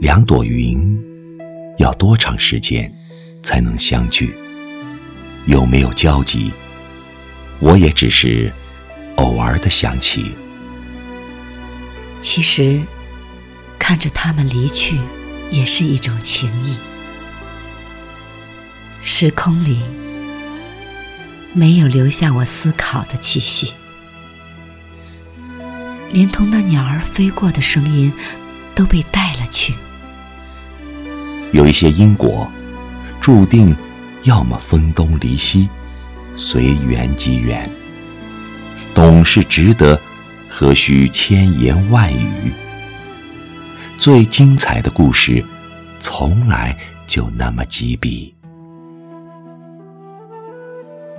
两朵云要多长时间才能相聚？有没有交集？我也只是偶尔的想起。其实，看着他们离去，也是一种情谊。时空里没有留下我思考的气息，连同那鸟儿飞过的声音都被带了去。有一些因果，注定要么分东离西，随缘即缘。懂是值得，何须千言万语？最精彩的故事，从来就那么几笔。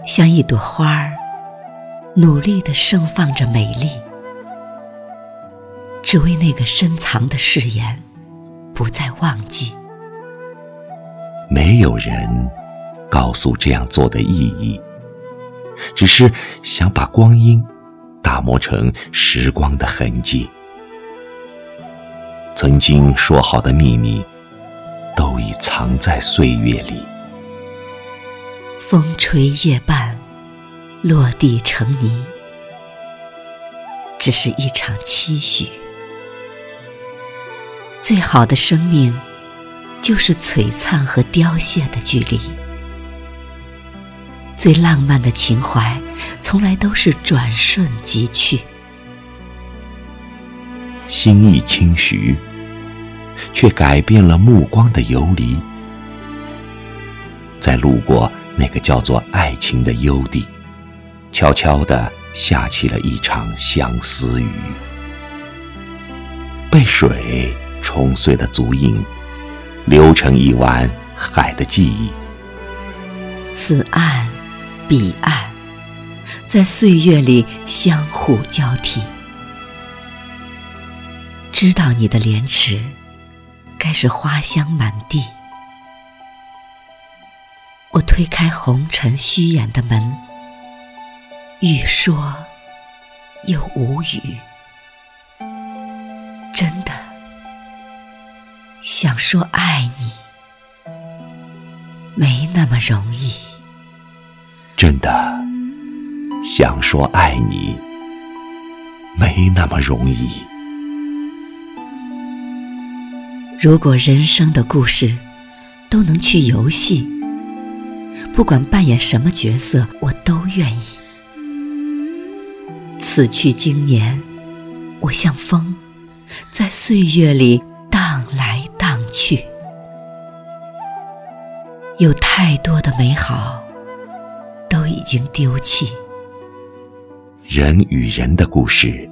像一朵花儿，努力的盛放着美丽，只为那个深藏的誓言，不再忘记。没有人告诉这样做的意义，只是想把光阴打磨成时光的痕迹。曾经说好的秘密，都已藏在岁月里。风吹叶瓣，落地成泥，只是一场期许。最好的生命。就是璀璨和凋谢的距离。最浪漫的情怀，从来都是转瞬即去。心意轻徐，却改变了目光的游离。在路过那个叫做爱情的幽地，悄悄地下起了一场相思雨。被水冲碎的足印。流成一湾海的记忆，此岸彼岸，在岁月里相互交替。知道你的莲池，该是花香满地。我推开红尘虚掩的门，欲说又无语。真的。想说爱你，没那么容易。真的，想说爱你，没那么容易。如果人生的故事都能去游戏，不管扮演什么角色，我都愿意。此去经年，我像风，在岁月里。去，有太多的美好都已经丢弃。人与人的故事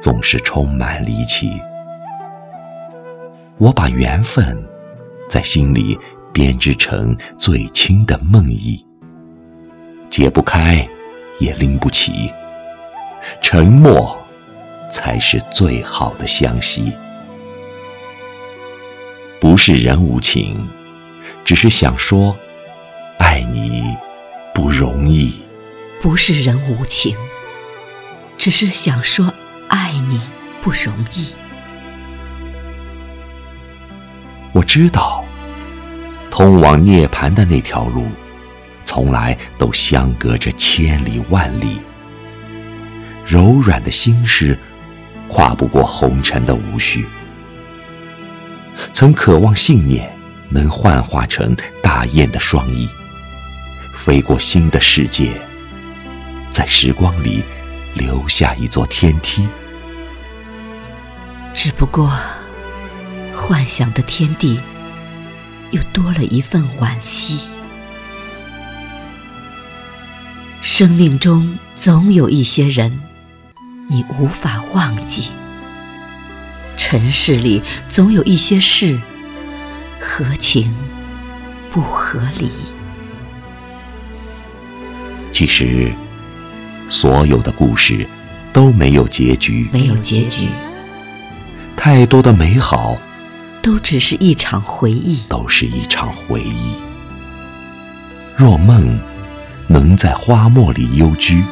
总是充满离奇。我把缘分在心里编织成最轻的梦意，解不开也拎不起，沉默才是最好的相惜。不是人无情，只是想说，爱你不容易。不是人无情，只是想说，爱你不容易。我知道，通往涅槃的那条路，从来都相隔着千里万里。柔软的心事，跨不过红尘的无序。曾渴望信念能幻化成大雁的双翼，飞过新的世界，在时光里留下一座天梯。只不过，幻想的天地又多了一份惋惜。生命中总有一些人，你无法忘记。尘世里总有一些事，合情不合理。其实，所有的故事都没有结局，没有结局。太多的美好，都只是一场回忆，都是一场回忆。若梦能在花墨里幽居，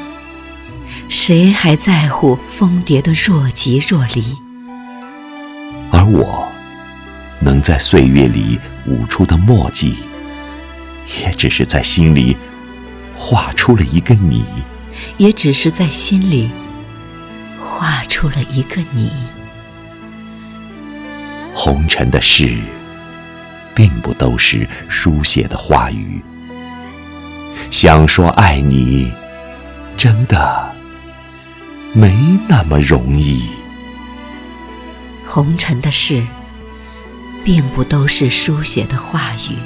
谁还在乎蜂蝶的若即若离？而我，能在岁月里舞出的墨迹，也只是在心里画出了一个你，也只是在心里画出了一个你。红尘的事，并不都是书写的话语。想说爱你，真的没那么容易。红尘的事。并不都是书写的话语，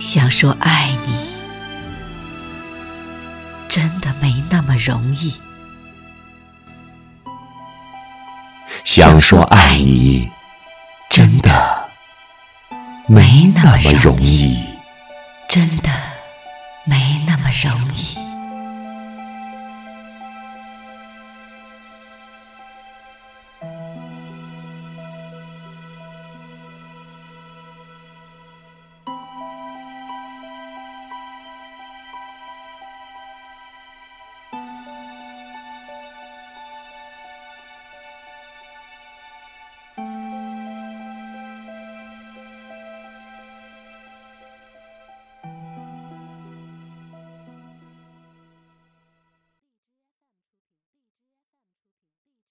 想说爱你，真的没那么容易。想说爱你，真的没那么容易，真的没那么容易。